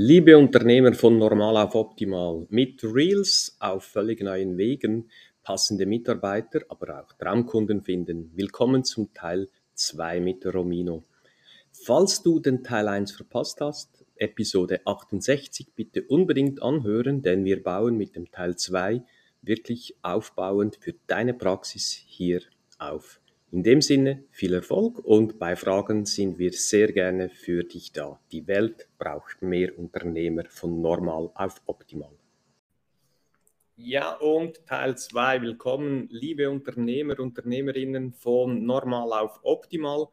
Liebe Unternehmer von Normal auf Optimal, mit Reels auf völlig neuen Wegen, passende Mitarbeiter, aber auch Traumkunden finden. Willkommen zum Teil 2 mit Romino. Falls du den Teil 1 verpasst hast, Episode 68, bitte unbedingt anhören, denn wir bauen mit dem Teil 2 wirklich aufbauend für deine Praxis hier auf. In dem Sinne viel Erfolg und bei Fragen sind wir sehr gerne für dich da. Die Welt braucht mehr Unternehmer von normal auf optimal. Ja, und Teil 2. Willkommen, liebe Unternehmer, Unternehmerinnen von normal auf optimal.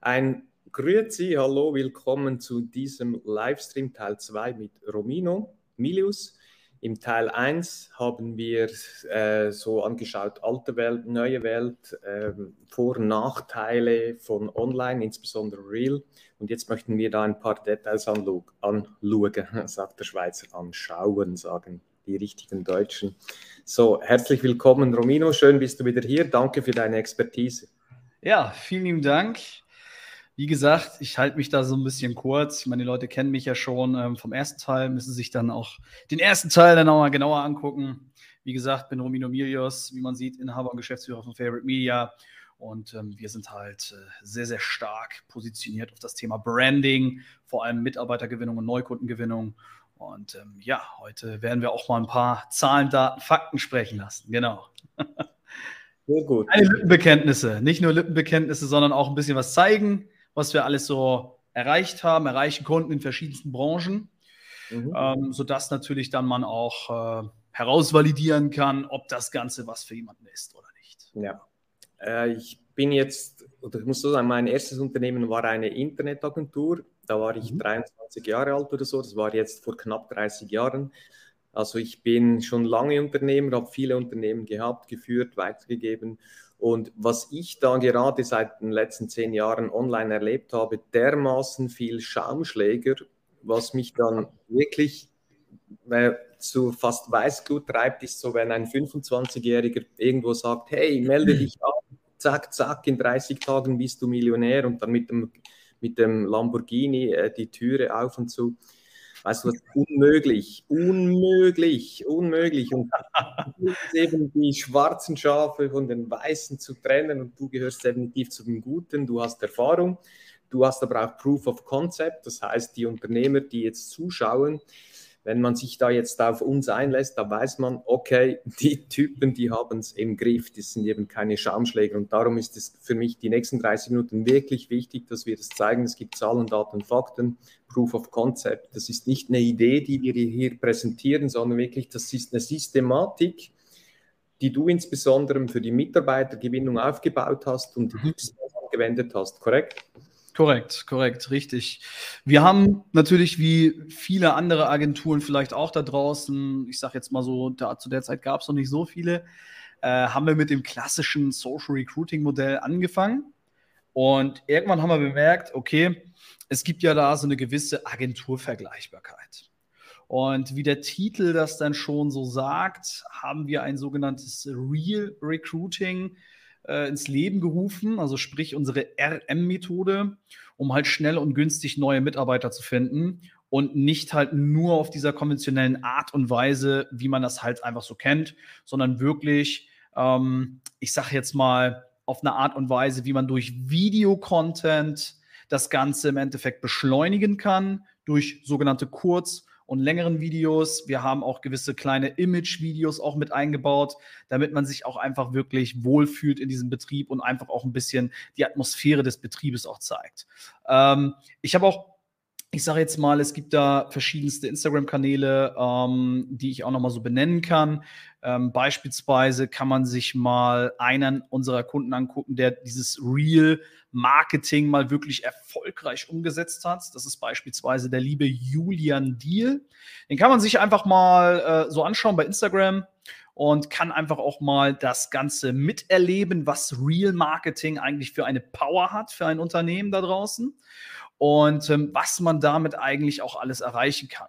Ein Grüezi, hallo, willkommen zu diesem Livestream Teil 2 mit Romino Milius. Im Teil 1 haben wir äh, so angeschaut, alte Welt, neue Welt, äh, Vor- und Nachteile von Online, insbesondere Real. Und jetzt möchten wir da ein paar Details anschauen, sagt der Schweizer, anschauen, sagen die richtigen Deutschen. So, herzlich willkommen, Romino. Schön bist du wieder hier. Danke für deine Expertise. Ja, vielen lieben Dank. Wie gesagt, ich halte mich da so ein bisschen kurz. Ich meine, die Leute kennen mich ja schon ähm, vom ersten Teil, müssen sich dann auch den ersten Teil dann nochmal genauer angucken. Wie gesagt, bin Romino Milios, wie man sieht, Inhaber und Geschäftsführer von Favorite Media. Und ähm, wir sind halt äh, sehr, sehr stark positioniert auf das Thema Branding, vor allem Mitarbeitergewinnung und Neukundengewinnung. Und ähm, ja, heute werden wir auch mal ein paar Zahlen, Daten, Fakten sprechen lassen. Genau. Sehr gut. Keine Lippenbekenntnisse. Nicht nur Lippenbekenntnisse, sondern auch ein bisschen was zeigen was wir alles so erreicht haben, erreichen konnten in verschiedensten Branchen, mhm. ähm, sodass natürlich dann man auch äh, herausvalidieren kann, ob das Ganze was für jemanden ist oder nicht. Ja, äh, ich bin jetzt, oder ich muss so sagen, mein erstes Unternehmen war eine Internetagentur. Da war ich mhm. 23 Jahre alt oder so. Das war jetzt vor knapp 30 Jahren. Also ich bin schon lange Unternehmer, habe viele Unternehmen gehabt, geführt, weitergegeben und was ich da gerade seit den letzten zehn Jahren online erlebt habe, dermaßen viel Schaumschläger, was mich dann wirklich äh, zu fast Weißglut treibt, ist so, wenn ein 25-Jähriger irgendwo sagt, hey, melde dich an, zack, zack, in 30 Tagen bist du Millionär und dann mit dem, mit dem Lamborghini äh, die Türe auf und zu. Weißt du was? Unmöglich, unmöglich, unmöglich. Und eben die schwarzen Schafe von den weißen zu trennen und du gehörst definitiv zu den Guten, du hast Erfahrung, du hast aber auch Proof of Concept, das heißt, die Unternehmer, die jetzt zuschauen, wenn man sich da jetzt auf uns einlässt, da weiß man, okay, die Typen, die haben es im Griff, die sind eben keine Schaumschläger. Und darum ist es für mich die nächsten 30 Minuten wirklich wichtig, dass wir das zeigen. Es gibt Zahlen, Daten, Fakten, Proof of Concept. Das ist nicht eine Idee, die wir hier präsentieren, sondern wirklich, das ist eine Systematik, die du insbesondere für die Mitarbeitergewinnung aufgebaut hast und mhm. angewendet hast, korrekt? Korrekt, korrekt, richtig. Wir haben natürlich wie viele andere Agenturen vielleicht auch da draußen, ich sage jetzt mal so, da, zu der Zeit gab es noch nicht so viele, äh, haben wir mit dem klassischen Social Recruiting Modell angefangen. Und irgendwann haben wir bemerkt, okay, es gibt ja da so eine gewisse Agenturvergleichbarkeit. Und wie der Titel das dann schon so sagt, haben wir ein sogenanntes Real Recruiting äh, ins Leben gerufen, also sprich unsere RM-Methode, um halt schnell und günstig neue Mitarbeiter zu finden und nicht halt nur auf dieser konventionellen Art und Weise, wie man das halt einfach so kennt, sondern wirklich, ähm, ich sage jetzt mal, auf eine Art und Weise, wie man durch Videocontent das Ganze im Endeffekt beschleunigen kann, durch sogenannte Kurz- und längeren Videos. Wir haben auch gewisse kleine Image-Videos auch mit eingebaut, damit man sich auch einfach wirklich wohlfühlt in diesem Betrieb und einfach auch ein bisschen die Atmosphäre des Betriebes auch zeigt. Ähm, ich habe auch ich sage jetzt mal, es gibt da verschiedenste Instagram-Kanäle, ähm, die ich auch nochmal so benennen kann. Ähm, beispielsweise kann man sich mal einen unserer Kunden angucken, der dieses Real Marketing mal wirklich erfolgreich umgesetzt hat. Das ist beispielsweise der liebe Julian Deal. Den kann man sich einfach mal äh, so anschauen bei Instagram und kann einfach auch mal das Ganze miterleben, was Real Marketing eigentlich für eine Power hat für ein Unternehmen da draußen und ähm, was man damit eigentlich auch alles erreichen kann.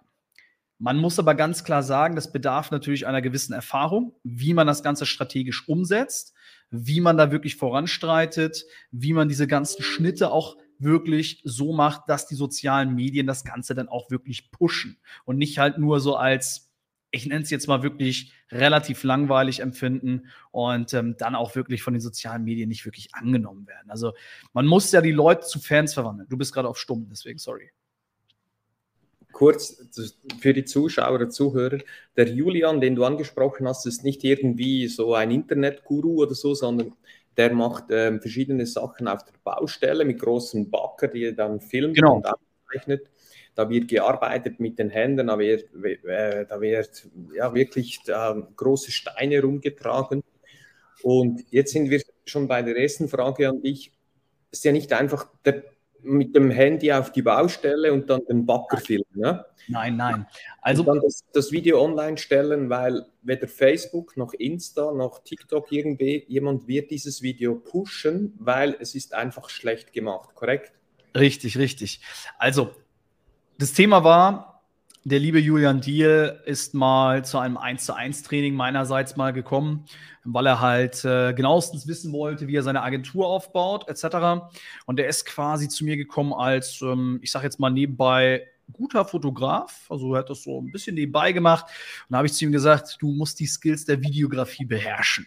Man muss aber ganz klar sagen, das bedarf natürlich einer gewissen Erfahrung, wie man das Ganze strategisch umsetzt, wie man da wirklich voranstreitet, wie man diese ganzen Schnitte auch wirklich so macht, dass die sozialen Medien das Ganze dann auch wirklich pushen und nicht halt nur so als, ich nenne es jetzt mal wirklich relativ langweilig empfinden und ähm, dann auch wirklich von den sozialen Medien nicht wirklich angenommen werden. Also man muss ja die Leute zu Fans verwandeln. Du bist gerade auf Stumm, deswegen sorry kurz für die Zuschauer und Zuhörer, der Julian, den du angesprochen hast, ist nicht irgendwie so ein Internetguru oder so, sondern der macht ähm, verschiedene Sachen auf der Baustelle mit großen Bagger, die er dann filmt genau. und aufzeichnet. Da wird gearbeitet mit den Händen, da wird, äh, da wird ja, wirklich äh, große Steine rumgetragen. Und jetzt sind wir schon bei der ersten Frage an dich. Es ist ja nicht einfach der mit dem Handy auf die Baustelle und dann den Bagger filmen. Ne? Nein, nein. Also und dann das, das, Video online stellen, weil weder Facebook noch Insta noch TikTok irgendwie jemand wird dieses Video pushen, weil es ist einfach schlecht gemacht, korrekt? Richtig, richtig. Also das Thema war, der liebe Julian Diel ist mal zu einem 1 zu 1 Training meinerseits mal gekommen, weil er halt äh, genauestens wissen wollte, wie er seine Agentur aufbaut, etc. Und er ist quasi zu mir gekommen als, ähm, ich sage jetzt mal nebenbei, guter Fotograf. Also er hat das so ein bisschen nebenbei gemacht. Und da habe ich zu ihm gesagt, du musst die Skills der Videografie beherrschen.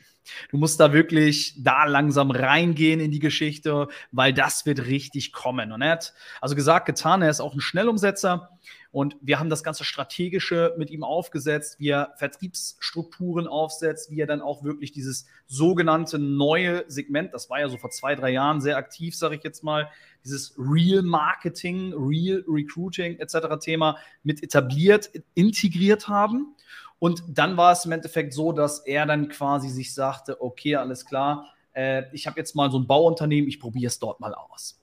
Du musst da wirklich da langsam reingehen in die Geschichte, weil das wird richtig kommen. Und er hat also gesagt, getan, er ist auch ein Schnellumsetzer. Und wir haben das ganze Strategische mit ihm aufgesetzt, wie er Vertriebsstrukturen aufsetzt, wie er dann auch wirklich dieses sogenannte neue Segment, das war ja so vor zwei, drei Jahren sehr aktiv, sage ich jetzt mal, dieses Real Marketing, Real Recruiting etc. Thema mit etabliert, integriert haben. Und dann war es im Endeffekt so, dass er dann quasi sich sagte, okay, alles klar, äh, ich habe jetzt mal so ein Bauunternehmen, ich probiere es dort mal aus.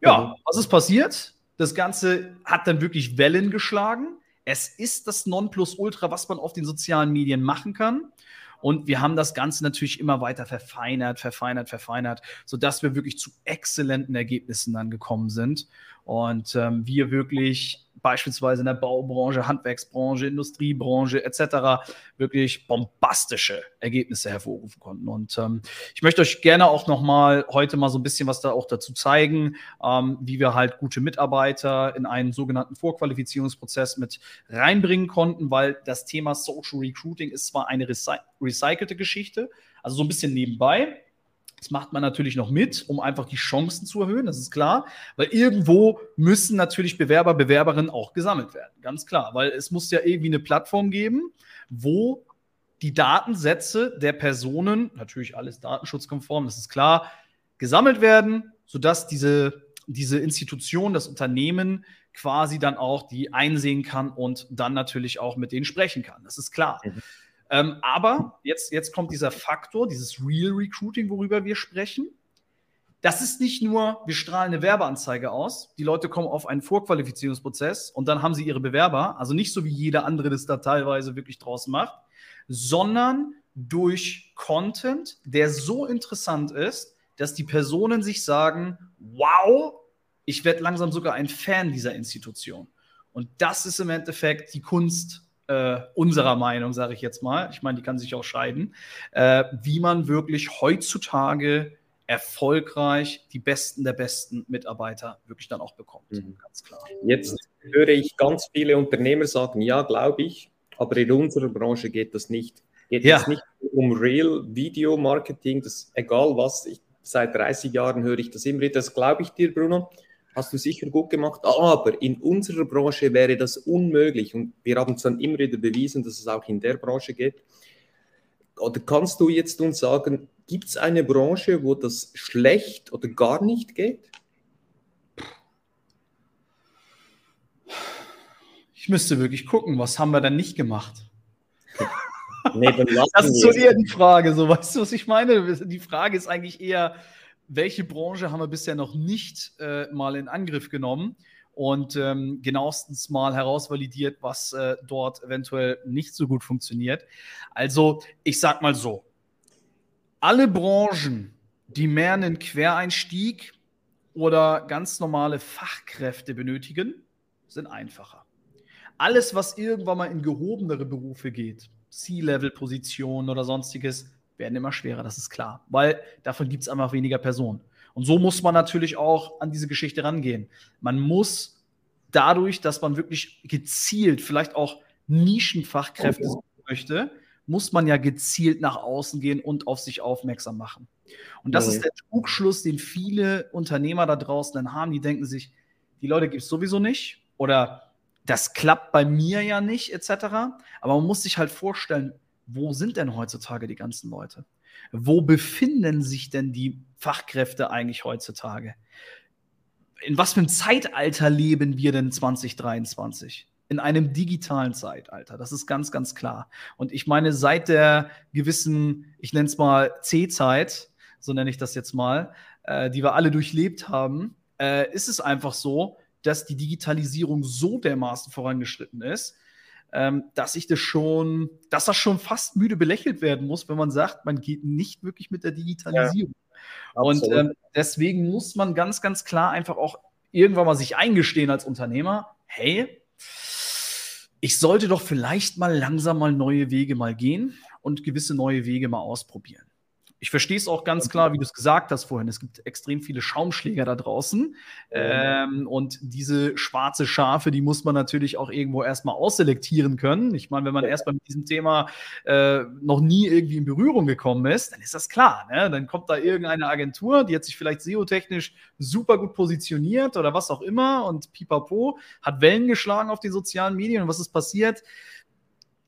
Ja, mhm. was ist passiert? Das Ganze hat dann wirklich Wellen geschlagen. Es ist das Nonplusultra, was man auf den sozialen Medien machen kann. Und wir haben das Ganze natürlich immer weiter verfeinert, verfeinert, verfeinert, sodass wir wirklich zu exzellenten Ergebnissen dann gekommen sind. Und ähm, wir wirklich beispielsweise in der Baubranche, Handwerksbranche, Industriebranche etc. wirklich bombastische Ergebnisse hervorrufen konnten. Und ähm, ich möchte euch gerne auch noch mal heute mal so ein bisschen was da auch dazu zeigen, ähm, wie wir halt gute Mitarbeiter in einen sogenannten Vorqualifizierungsprozess mit reinbringen konnten, weil das Thema Social Recruiting ist zwar eine recy recycelte Geschichte, also so ein bisschen nebenbei, das macht man natürlich noch mit, um einfach die Chancen zu erhöhen, das ist klar. Weil irgendwo müssen natürlich Bewerber, Bewerberinnen auch gesammelt werden. Ganz klar. Weil es muss ja irgendwie eine Plattform geben, wo die Datensätze der Personen, natürlich alles datenschutzkonform, das ist klar, gesammelt werden, sodass diese, diese Institution, das Unternehmen quasi dann auch die einsehen kann und dann natürlich auch mit denen sprechen kann. Das ist klar. Mhm. Ähm, aber jetzt, jetzt kommt dieser Faktor, dieses Real Recruiting, worüber wir sprechen. Das ist nicht nur, wir strahlen eine Werbeanzeige aus, die Leute kommen auf einen Vorqualifizierungsprozess und dann haben sie ihre Bewerber, also nicht so wie jeder andere das da teilweise wirklich draus macht, sondern durch Content, der so interessant ist, dass die Personen sich sagen, wow, ich werde langsam sogar ein Fan dieser Institution. Und das ist im Endeffekt die Kunst äh, unserer Meinung, sage ich jetzt mal, ich meine, die kann sich auch scheiden, äh, wie man wirklich heutzutage erfolgreich die Besten der besten Mitarbeiter wirklich dann auch bekommt. Mhm. Ganz klar. Jetzt höre ich ganz viele Unternehmer sagen, ja, glaube ich, aber in unserer Branche geht das nicht. Geht ja. es nicht um Real Video Marketing, das egal was, ich, seit 30 Jahren höre ich das immer wieder, das glaube ich dir, Bruno hast du sicher gut gemacht, aber in unserer Branche wäre das unmöglich und wir haben es dann immer wieder bewiesen, dass es auch in der Branche geht. Oder kannst du jetzt uns sagen, gibt es eine Branche, wo das schlecht oder gar nicht geht? Ich müsste wirklich gucken, was haben wir denn nicht gemacht? nee, das ist so eher die Frage, so weißt du, was ich meine? Die Frage ist eigentlich eher, welche Branche haben wir bisher noch nicht äh, mal in Angriff genommen und ähm, genauestens mal herausvalidiert, was äh, dort eventuell nicht so gut funktioniert. Also, ich sag mal so: Alle Branchen, die mehr einen Quereinstieg oder ganz normale Fachkräfte benötigen, sind einfacher. Alles, was irgendwann mal in gehobenere Berufe geht, C-Level-Positionen oder sonstiges, werden immer schwerer, das ist klar. Weil davon gibt es einfach weniger Personen. Und so muss man natürlich auch an diese Geschichte rangehen. Man muss dadurch, dass man wirklich gezielt vielleicht auch Nischenfachkräfte okay. möchte, muss man ja gezielt nach außen gehen und auf sich aufmerksam machen. Und das okay. ist der Trugschluss, den viele Unternehmer da draußen dann haben. Die denken sich, die Leute gibt es sowieso nicht oder das klappt bei mir ja nicht, etc. Aber man muss sich halt vorstellen, wo sind denn heutzutage die ganzen Leute? Wo befinden sich denn die Fachkräfte eigentlich heutzutage? In was für einem Zeitalter leben wir denn 2023? In einem digitalen Zeitalter, das ist ganz, ganz klar. Und ich meine, seit der gewissen, ich nenne es mal C-Zeit, so nenne ich das jetzt mal, äh, die wir alle durchlebt haben, äh, ist es einfach so, dass die Digitalisierung so dermaßen vorangeschritten ist, ähm, dass ich das schon, dass das schon fast müde belächelt werden muss, wenn man sagt, man geht nicht wirklich mit der Digitalisierung. Ja, und ähm, deswegen muss man ganz, ganz klar einfach auch irgendwann mal sich eingestehen als Unternehmer, hey, ich sollte doch vielleicht mal langsam mal neue Wege mal gehen und gewisse neue Wege mal ausprobieren. Ich verstehe es auch ganz klar, wie du es gesagt hast vorhin. Es gibt extrem viele Schaumschläger da draußen. Ähm, und diese schwarze Schafe, die muss man natürlich auch irgendwo erstmal ausselektieren können. Ich meine, wenn man erstmal mit diesem Thema äh, noch nie irgendwie in Berührung gekommen ist, dann ist das klar. Ne? Dann kommt da irgendeine Agentur, die hat sich vielleicht SEO-technisch super gut positioniert oder was auch immer und pipapo, hat Wellen geschlagen auf den sozialen Medien. Und was ist passiert?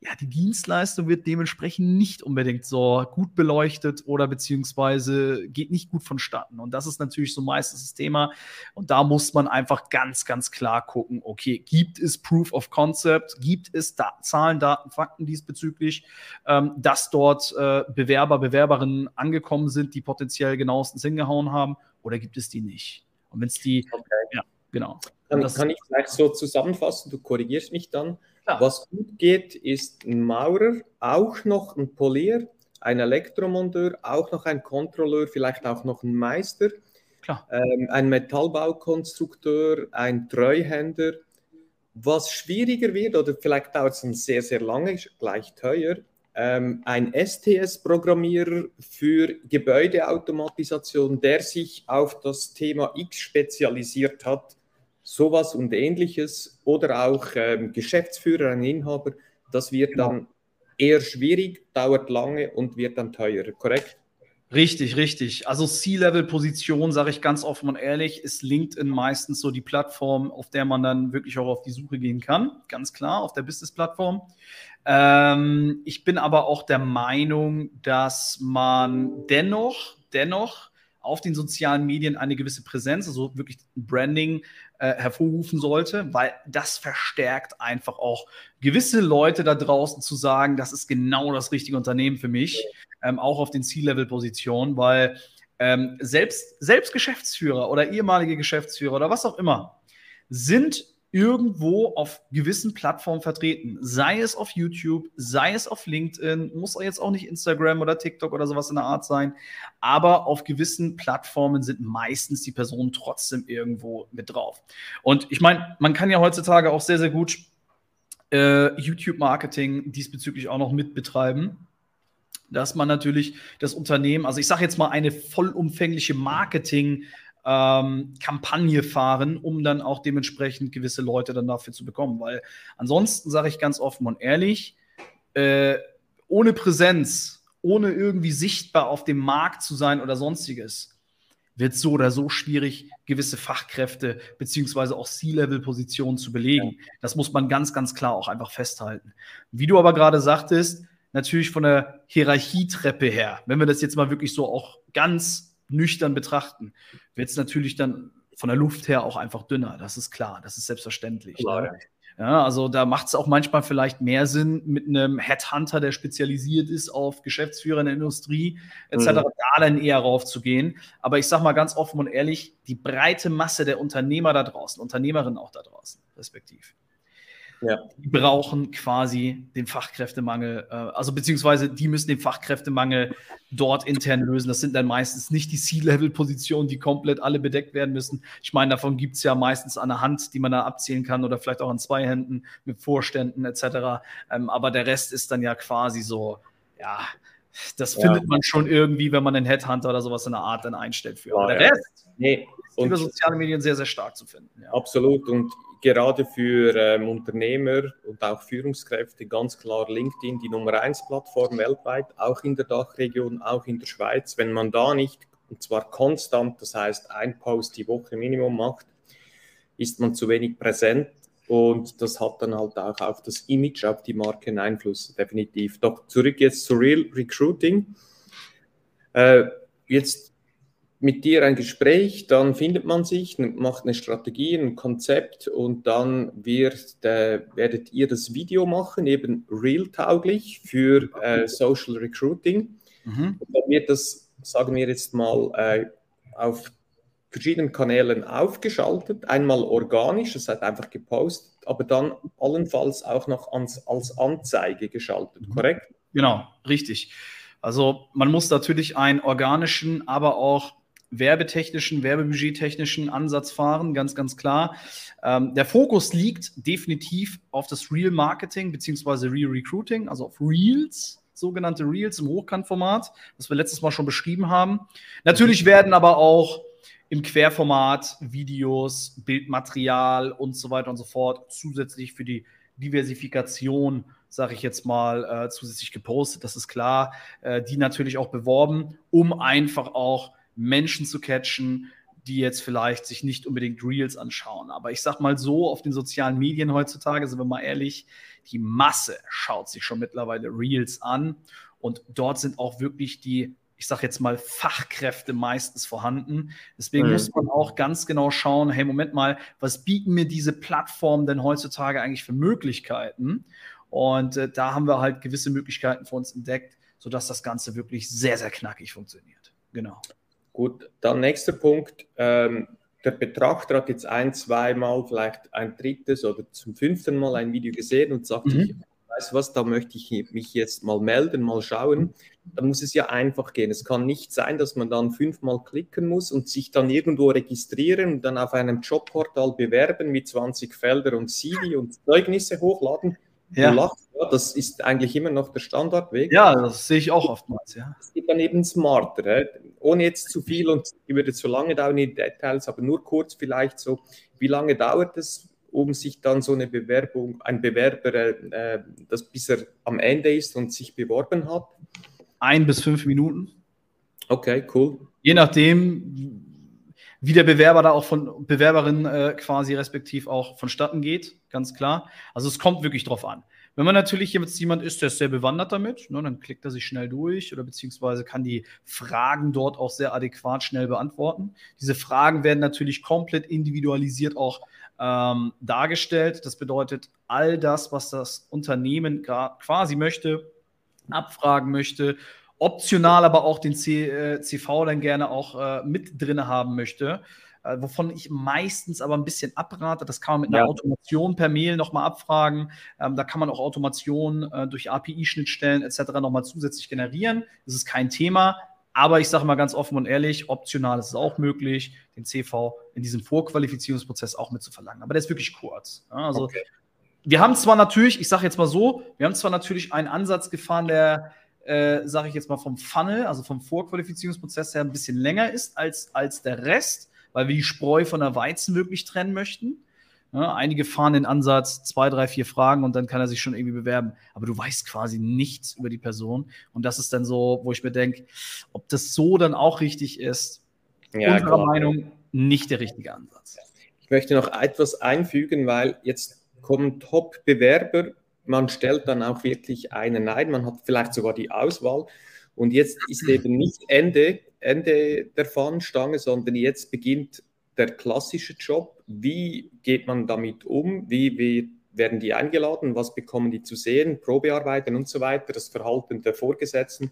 Ja, die Dienstleistung wird dementsprechend nicht unbedingt so gut beleuchtet oder beziehungsweise geht nicht gut vonstatten. Und das ist natürlich so meistens das Thema. Und da muss man einfach ganz, ganz klar gucken, okay, gibt es Proof of Concept? Gibt es da Zahlen, Daten, Fakten diesbezüglich, ähm, dass dort äh, Bewerber, Bewerberinnen angekommen sind, die potenziell genauestens hingehauen haben? Oder gibt es die nicht? Und wenn es die, okay. ja, genau. Dann kann ich vielleicht so zusammenfassen, du korrigierst mich dann. Klar. Was gut geht, ist ein Maurer, auch noch ein Polier, ein Elektromonteur, auch noch ein Kontrolleur, vielleicht auch noch ein Meister, ähm, ein Metallbaukonstrukteur, ein Treuhänder. Was schwieriger wird, oder vielleicht dauert es sehr, sehr lange, gleich teuer, ähm, ein STS-Programmierer für Gebäudeautomatisation, der sich auf das Thema X spezialisiert hat, sowas und ähnliches oder auch ähm, Geschäftsführer, ein Inhaber, das wird genau. dann eher schwierig, dauert lange und wird dann teurer, korrekt? Richtig, richtig. Also C-Level-Position, sage ich ganz offen und ehrlich, ist LinkedIn meistens so die Plattform, auf der man dann wirklich auch auf die Suche gehen kann. Ganz klar, auf der Business-Plattform. Ähm, ich bin aber auch der Meinung, dass man dennoch, dennoch auf den sozialen Medien eine gewisse Präsenz, also wirklich Branding äh, hervorrufen sollte, weil das verstärkt einfach auch gewisse Leute da draußen zu sagen, das ist genau das richtige Unternehmen für mich, ähm, auch auf den C-Level-Positionen, weil ähm, selbst, selbst Geschäftsführer oder ehemalige Geschäftsführer oder was auch immer sind irgendwo auf gewissen Plattformen vertreten. Sei es auf YouTube, sei es auf LinkedIn, muss jetzt auch nicht Instagram oder TikTok oder sowas in der Art sein. Aber auf gewissen Plattformen sind meistens die Personen trotzdem irgendwo mit drauf. Und ich meine, man kann ja heutzutage auch sehr, sehr gut äh, YouTube-Marketing diesbezüglich auch noch mitbetreiben dass man natürlich das Unternehmen, also ich sage jetzt mal eine vollumfängliche Marketing- ähm, Kampagne fahren, um dann auch dementsprechend gewisse Leute dann dafür zu bekommen. Weil ansonsten sage ich ganz offen und ehrlich, äh, ohne Präsenz, ohne irgendwie sichtbar auf dem Markt zu sein oder sonstiges, wird so oder so schwierig, gewisse Fachkräfte beziehungsweise auch C-Level-Positionen zu belegen. Ja. Das muss man ganz, ganz klar auch einfach festhalten. Wie du aber gerade sagtest, natürlich von der Hierarchietreppe her, wenn wir das jetzt mal wirklich so auch ganz nüchtern betrachten, wird es natürlich dann von der Luft her auch einfach dünner. Das ist klar, das ist selbstverständlich. Klar, ne? ja. also da macht es auch manchmal vielleicht mehr Sinn, mit einem Headhunter, der spezialisiert ist auf Geschäftsführer in der Industrie etc., mhm. da dann eher raufzugehen. Aber ich sage mal ganz offen und ehrlich, die breite Masse der Unternehmer da draußen, Unternehmerinnen auch da draußen, respektiv, ja. Die brauchen quasi den Fachkräftemangel, äh, also beziehungsweise die müssen den Fachkräftemangel dort intern lösen. Das sind dann meistens nicht die C-Level-Positionen, die komplett alle bedeckt werden müssen. Ich meine, davon gibt es ja meistens an der Hand, die man da abzählen kann oder vielleicht auch an zwei Händen mit Vorständen etc. Ähm, aber der Rest ist dann ja quasi so, ja, Das ja. findet man schon irgendwie, wenn man einen Headhunter oder sowas in der Art dann einstellt für. Aber der Rest nee. ist über soziale Medien sehr, sehr stark zu finden. Ja. Absolut. Und gerade für ähm, Unternehmer und auch Führungskräfte ganz klar LinkedIn die Nummer 1 Plattform weltweit, auch in der Dachregion, auch in der Schweiz. Wenn man da nicht, und zwar konstant, das heißt ein Post die Woche Minimum macht, ist man zu wenig präsent und das hat dann halt auch auf das Image, auf die Marke einen Einfluss, definitiv. Doch zurück jetzt zu Real Recruiting. Äh, jetzt mit dir ein Gespräch, dann findet man sich, macht eine Strategie, ein Konzept und dann wird, äh, werdet ihr das Video machen, eben real-tauglich für äh, Social Recruiting. Mhm. Und dann wird das, sagen wir jetzt mal, äh, auf verschiedenen Kanälen aufgeschaltet, einmal organisch, das heißt einfach gepostet, aber dann allenfalls auch noch ans, als Anzeige geschaltet, mhm. korrekt? Genau, richtig. Also man muss natürlich einen organischen, aber auch werbetechnischen, werbebudgettechnischen Ansatz fahren, ganz, ganz klar. Ähm, der Fokus liegt definitiv auf das Real Marketing bzw. Real Recruiting, also auf Reels, sogenannte Reels im Hochkantformat, was wir letztes Mal schon beschrieben haben. Natürlich werden aber auch im Querformat Videos, Bildmaterial und so weiter und so fort zusätzlich für die Diversifikation, sage ich jetzt mal, äh, zusätzlich gepostet. Das ist klar, äh, die natürlich auch beworben, um einfach auch Menschen zu catchen, die jetzt vielleicht sich nicht unbedingt Reels anschauen. Aber ich sag mal so, auf den sozialen Medien heutzutage, sind wir mal ehrlich, die Masse schaut sich schon mittlerweile Reels an. Und dort sind auch wirklich die, ich sag jetzt mal, Fachkräfte meistens vorhanden. Deswegen mhm. muss man auch ganz genau schauen, hey, Moment mal, was bieten mir diese Plattformen denn heutzutage eigentlich für Möglichkeiten? Und äh, da haben wir halt gewisse Möglichkeiten für uns entdeckt, sodass das Ganze wirklich sehr, sehr knackig funktioniert. Genau. Gut, dann nächster Punkt. Ähm, der Betrachter hat jetzt ein, zweimal, vielleicht ein drittes oder zum fünften Mal ein Video gesehen und sagt, mhm. ich weiß was, da möchte ich mich jetzt mal melden, mal schauen. Da muss es ja einfach gehen. Es kann nicht sein, dass man dann fünfmal klicken muss und sich dann irgendwo registrieren und dann auf einem Jobportal bewerben mit 20 Felder und CV und Zeugnisse hochladen. Ja. Lachst, ja. das ist eigentlich immer noch der Standardweg. Ja, das sehe ich auch oftmals. Ja. Es geht dann eben smarter, ohne jetzt zu viel und würde zu lange dauern in Details, aber nur kurz vielleicht so, wie lange dauert es, um sich dann so eine Bewerbung, ein Bewerber, äh, das bis er am Ende ist und sich beworben hat? Ein bis fünf Minuten. Okay, cool. Je nachdem, wie der Bewerber da auch von Bewerberin äh, quasi respektiv auch vonstatten geht, ganz klar. Also es kommt wirklich drauf an. Wenn man natürlich jetzt jemand ist, der ist sehr bewandert damit, ne, dann klickt er sich schnell durch oder beziehungsweise kann die Fragen dort auch sehr adäquat schnell beantworten. Diese Fragen werden natürlich komplett individualisiert auch ähm, dargestellt. Das bedeutet, all das, was das Unternehmen quasi möchte, abfragen möchte optional aber auch den C, äh, CV dann gerne auch äh, mit drin haben möchte. Äh, wovon ich meistens aber ein bisschen abrate. Das kann man mit einer ja. Automation per Mail nochmal abfragen. Ähm, da kann man auch Automation äh, durch API-Schnittstellen etc. nochmal zusätzlich generieren. Das ist kein Thema. Aber ich sage mal ganz offen und ehrlich, optional ist es auch möglich, den CV in diesem Vorqualifizierungsprozess auch mit zu verlangen. Aber der ist wirklich kurz. Ja, also okay. wir haben zwar natürlich, ich sage jetzt mal so, wir haben zwar natürlich einen Ansatz gefahren, der äh, sage ich jetzt mal, vom Funnel, also vom Vorqualifizierungsprozess her ein bisschen länger ist als, als der Rest, weil wir die Spreu von der Weizen wirklich trennen möchten. Ja, einige fahren den Ansatz, zwei, drei, vier Fragen und dann kann er sich schon irgendwie bewerben. Aber du weißt quasi nichts über die Person. Und das ist dann so, wo ich mir denke, ob das so dann auch richtig ist, ja, unserer klar. Meinung nicht der richtige Ansatz. Ich möchte noch etwas einfügen, weil jetzt kommen Top-Bewerber man stellt dann auch wirklich einen ein, man hat vielleicht sogar die Auswahl. Und jetzt ist eben nicht Ende, Ende der Fahnenstange, sondern jetzt beginnt der klassische Job. Wie geht man damit um? Wie, wie werden die eingeladen? Was bekommen die zu sehen? Probearbeiten und so weiter, das Verhalten der Vorgesetzten.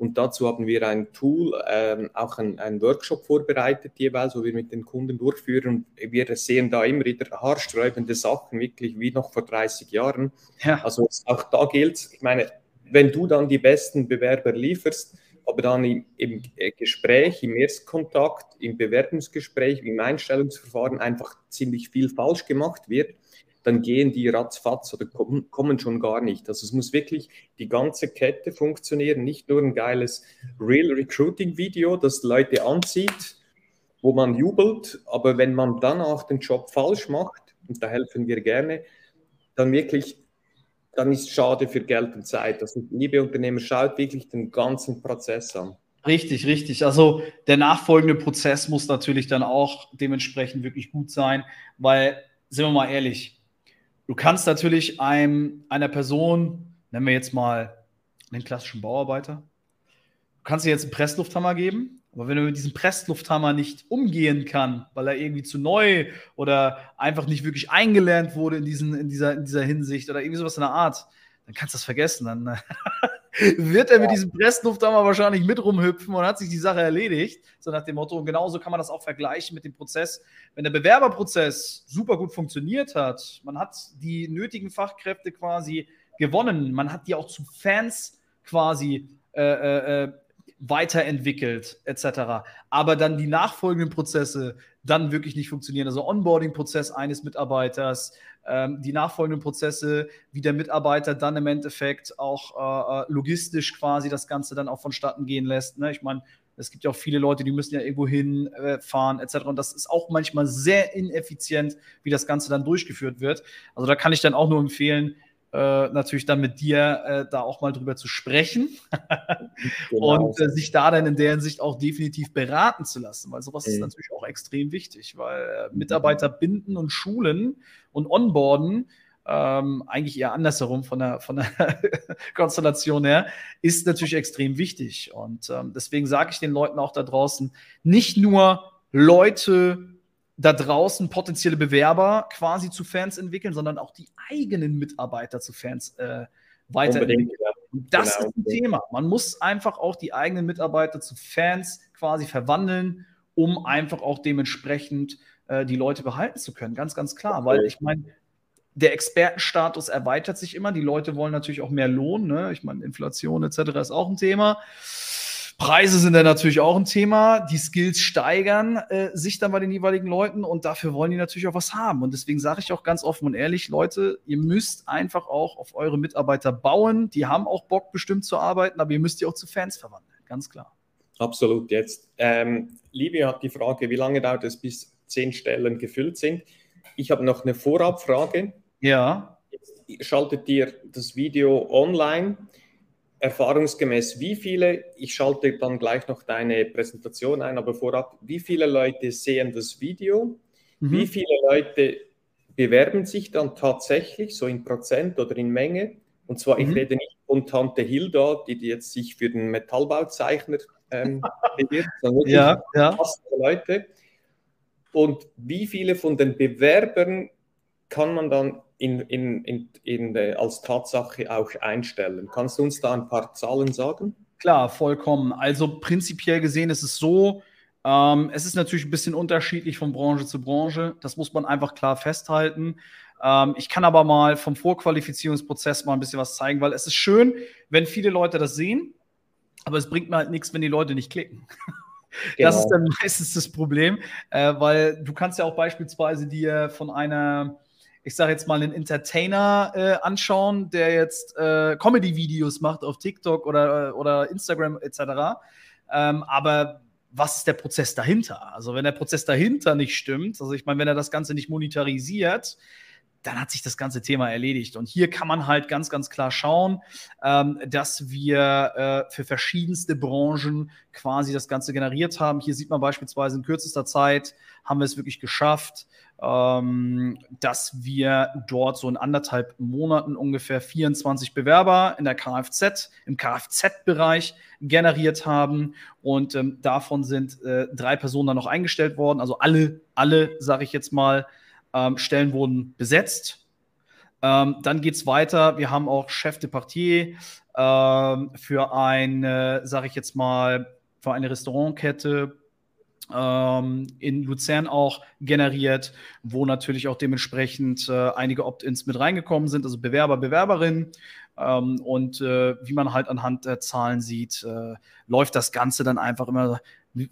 Und dazu haben wir ein Tool, ähm, auch ein, Workshop vorbereitet jeweils, wo wir mit den Kunden durchführen. Wir sehen da immer wieder haarsträubende Sachen, wirklich wie noch vor 30 Jahren. Ja. Also auch da gilt ich meine, wenn du dann die besten Bewerber lieferst, aber dann im, im Gespräch, im Erstkontakt, im Bewerbungsgespräch, im Einstellungsverfahren einfach ziemlich viel falsch gemacht wird, dann gehen die ratzfatz oder kommen, schon gar nicht. Also es muss wirklich die ganze Kette funktionieren, nicht nur ein geiles Real Recruiting Video, das Leute anzieht, wo man jubelt, aber wenn man danach den Job falsch macht, und da helfen wir gerne, dann wirklich, dann ist schade für Geld und Zeit. Also liebe Unternehmer, schaut wirklich den ganzen Prozess an. Richtig, richtig. Also der nachfolgende Prozess muss natürlich dann auch dementsprechend wirklich gut sein, weil, sind wir mal ehrlich, du kannst natürlich einem, einer Person, nennen wir jetzt mal einen klassischen Bauarbeiter, du kannst dir jetzt einen Presslufthammer geben, aber wenn er mit diesem Presslufthammer nicht umgehen kann, weil er irgendwie zu neu oder einfach nicht wirklich eingelernt wurde in, diesen, in, dieser, in dieser Hinsicht oder irgendwie sowas in der Art, dann kannst du das vergessen. Dann wird er mit diesem Presslufthammer wahrscheinlich mit rumhüpfen und hat sich die Sache erledigt. So nach dem Motto. Und genauso kann man das auch vergleichen mit dem Prozess. Wenn der Bewerberprozess super gut funktioniert hat, man hat die nötigen Fachkräfte quasi gewonnen, man hat die auch zu Fans quasi äh, äh, äh weiterentwickelt, etc. Aber dann die nachfolgenden Prozesse dann wirklich nicht funktionieren. Also Onboarding-Prozess eines Mitarbeiters, ähm, die nachfolgenden Prozesse, wie der Mitarbeiter dann im Endeffekt auch äh, äh logistisch quasi das Ganze dann auch vonstatten gehen lässt. Ne? Ich meine, es gibt ja auch viele Leute, die müssen ja irgendwo hinfahren, äh, etc. Und das ist auch manchmal sehr ineffizient, wie das Ganze dann durchgeführt wird. Also da kann ich dann auch nur empfehlen, äh, natürlich dann mit dir äh, da auch mal drüber zu sprechen genau. und äh, sich da dann in der Hinsicht auch definitiv beraten zu lassen, weil sowas mhm. ist natürlich auch extrem wichtig, weil äh, Mitarbeiter binden und schulen und onboarden ähm, eigentlich eher andersherum von der, von der Konstellation her, ist natürlich extrem wichtig. Und ähm, deswegen sage ich den Leuten auch da draußen, nicht nur Leute da draußen potenzielle Bewerber quasi zu Fans entwickeln, sondern auch die eigenen Mitarbeiter zu Fans äh, weiterentwickeln. Ja. Das genau. ist ein Thema. Man muss einfach auch die eigenen Mitarbeiter zu Fans quasi verwandeln, um einfach auch dementsprechend äh, die Leute behalten zu können. Ganz, ganz klar. Weil ich meine, der Expertenstatus erweitert sich immer. Die Leute wollen natürlich auch mehr Lohn. Ne? Ich meine, Inflation etc. ist auch ein Thema. Preise sind dann natürlich auch ein Thema. Die Skills steigern äh, sich dann bei den jeweiligen Leuten und dafür wollen die natürlich auch was haben. Und deswegen sage ich auch ganz offen und ehrlich, Leute, ihr müsst einfach auch auf eure Mitarbeiter bauen. Die haben auch Bock, bestimmt zu arbeiten, aber ihr müsst die auch zu Fans verwandeln. Ganz klar. Absolut. Jetzt, ähm, Livia hat die Frage, wie lange dauert es, bis zehn Stellen gefüllt sind? Ich habe noch eine Vorabfrage. Ja. Jetzt schaltet ihr das Video online erfahrungsgemäß, wie viele, ich schalte dann gleich noch deine Präsentation ein, aber vorab, wie viele Leute sehen das Video? Mhm. Wie viele Leute bewerben sich dann tatsächlich, so in Prozent oder in Menge? Und zwar, mhm. ich rede nicht von Tante Hilda, die, jetzt sich für den Metallbauzeichner ähm, bewirbt, sondern wirklich ja, ja. Leute. Und wie viele von den Bewerbern kann man dann in, in, in, in, als Tatsache auch einstellen. Kannst du uns da ein paar Zahlen sagen? Klar, vollkommen. Also prinzipiell gesehen ist es so, ähm, es ist natürlich ein bisschen unterschiedlich von Branche zu Branche. Das muss man einfach klar festhalten. Ähm, ich kann aber mal vom Vorqualifizierungsprozess mal ein bisschen was zeigen, weil es ist schön, wenn viele Leute das sehen, aber es bringt mir halt nichts, wenn die Leute nicht klicken. Genau. Das ist dann meistens das Problem, äh, weil du kannst ja auch beispielsweise dir von einer ich sage jetzt mal, einen Entertainer äh, anschauen, der jetzt äh, Comedy-Videos macht auf TikTok oder, äh, oder Instagram etc. Ähm, aber was ist der Prozess dahinter? Also wenn der Prozess dahinter nicht stimmt, also ich meine, wenn er das Ganze nicht monetarisiert, dann hat sich das ganze Thema erledigt. Und hier kann man halt ganz, ganz klar schauen, ähm, dass wir äh, für verschiedenste Branchen quasi das Ganze generiert haben. Hier sieht man beispielsweise in kürzester Zeit haben wir es wirklich geschafft, ähm, dass wir dort so in anderthalb Monaten ungefähr 24 Bewerber in der Kfz, im Kfz-Bereich generiert haben. Und ähm, davon sind äh, drei Personen dann noch eingestellt worden. Also alle, alle, sage ich jetzt mal, ähm, Stellen wurden besetzt. Ähm, dann geht es weiter. Wir haben auch Chef de Partier ähm, für eine, sage ich jetzt mal, für eine Restaurantkette in Luzern auch generiert, wo natürlich auch dementsprechend äh, einige Opt-ins mit reingekommen sind, also Bewerber, Bewerberinnen. Ähm, und äh, wie man halt anhand der Zahlen sieht, äh, läuft das Ganze dann einfach immer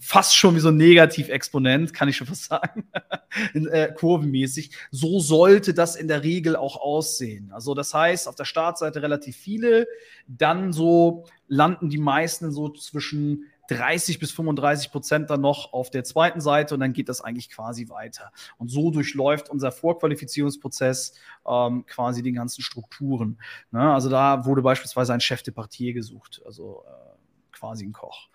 fast schon wie so ein Negativexponent, kann ich schon fast sagen, äh, kurvenmäßig. So sollte das in der Regel auch aussehen. Also das heißt, auf der Startseite relativ viele, dann so landen die meisten so zwischen 30 bis 35 Prozent dann noch auf der zweiten Seite und dann geht das eigentlich quasi weiter. Und so durchläuft unser Vorqualifizierungsprozess ähm, quasi die ganzen Strukturen. Ne? Also da wurde beispielsweise ein Chef de Partier gesucht, also äh, quasi ein Koch.